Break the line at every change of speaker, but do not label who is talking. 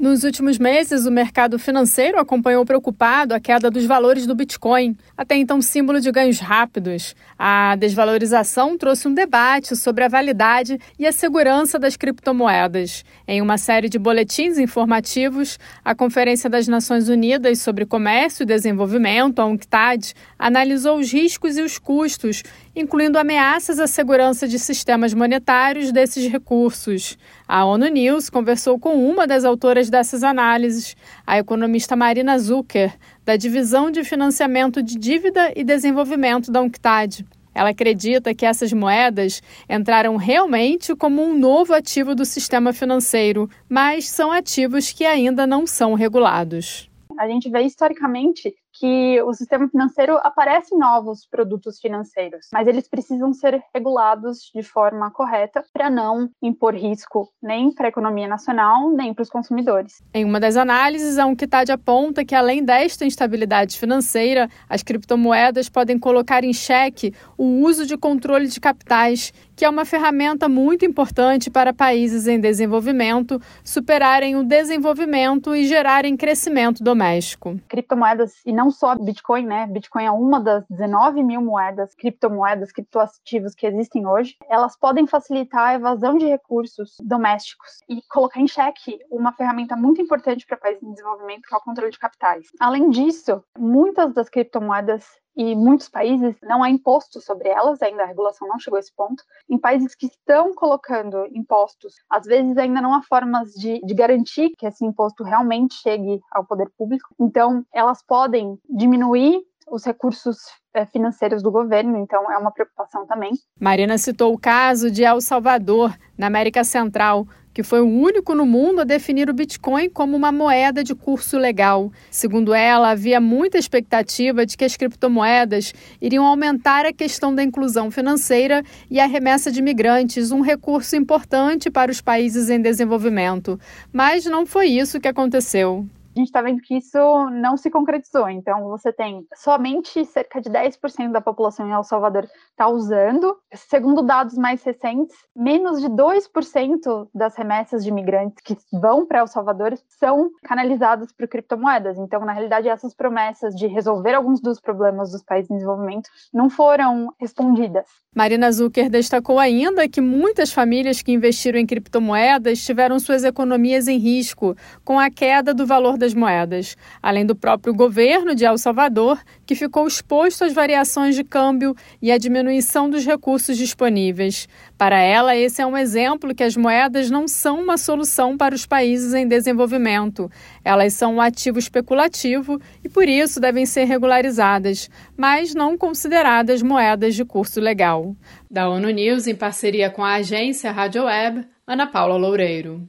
Nos últimos meses, o mercado financeiro acompanhou preocupado a queda dos valores do Bitcoin, até então símbolo de ganhos rápidos. A desvalorização trouxe um debate sobre a validade e a segurança das criptomoedas. Em uma série de boletins informativos, a Conferência das Nações Unidas sobre Comércio e Desenvolvimento, a UNCTAD, analisou os riscos e os custos, incluindo ameaças à segurança de sistemas monetários desses recursos. A ONU News conversou com uma das autoras dessas análises, a economista Marina Zucker, da Divisão de Financiamento de Dívida e Desenvolvimento da UNCTAD. Ela acredita que essas moedas entraram realmente como um novo ativo do sistema financeiro, mas são ativos que ainda não são regulados.
A gente vê historicamente que o sistema financeiro aparece novos produtos financeiros, mas eles precisam ser regulados de forma correta para não impor risco nem para a economia nacional, nem para os consumidores.
Em uma das análises, a Unctad aponta que além desta instabilidade financeira, as criptomoedas podem colocar em xeque o uso de controle de capitais, que é uma ferramenta muito importante para países em desenvolvimento superarem o desenvolvimento e gerarem crescimento doméstico.
Criptomoedas e não só Bitcoin, né? Bitcoin é uma das 19 mil moedas, criptomoedas, criptoativos que existem hoje. Elas podem facilitar a evasão de recursos domésticos e colocar em xeque uma ferramenta muito importante para países em desenvolvimento, que é o controle de capitais. Além disso, muitas das criptomoedas e muitos países não há imposto sobre elas, ainda a regulação não chegou a esse ponto. Em países que estão colocando impostos, às vezes ainda não há formas de, de garantir que esse imposto realmente chegue ao poder público. Então, elas podem diminuir os recursos eh, financeiros do governo, então é uma preocupação também.
Marina citou o caso de El Salvador, na América Central, que foi o único no mundo a definir o Bitcoin como uma moeda de curso legal. Segundo ela, havia muita expectativa de que as criptomoedas iriam aumentar a questão da inclusão financeira e a remessa de migrantes, um recurso importante para os países em desenvolvimento. Mas não foi isso que aconteceu
gente está vendo que isso não se concretizou. Então, você tem somente cerca de 10% da população em El Salvador está usando. Segundo dados mais recentes, menos de 2% das remessas de imigrantes que vão para El Salvador são canalizadas por criptomoedas. Então, na realidade, essas promessas de resolver alguns dos problemas dos países em desenvolvimento não foram respondidas.
Marina Zucker destacou ainda que muitas famílias que investiram em criptomoedas tiveram suas economias em risco com a queda do valor das moedas, além do próprio governo de El Salvador, que ficou exposto às variações de câmbio e à diminuição dos recursos disponíveis. Para ela, esse é um exemplo que as moedas não são uma solução para os países em desenvolvimento. Elas são um ativo especulativo e, por isso, devem ser regularizadas, mas não consideradas moedas de curso legal. Da ONU News, em parceria com a agência Rádio Web, Ana Paula Loureiro.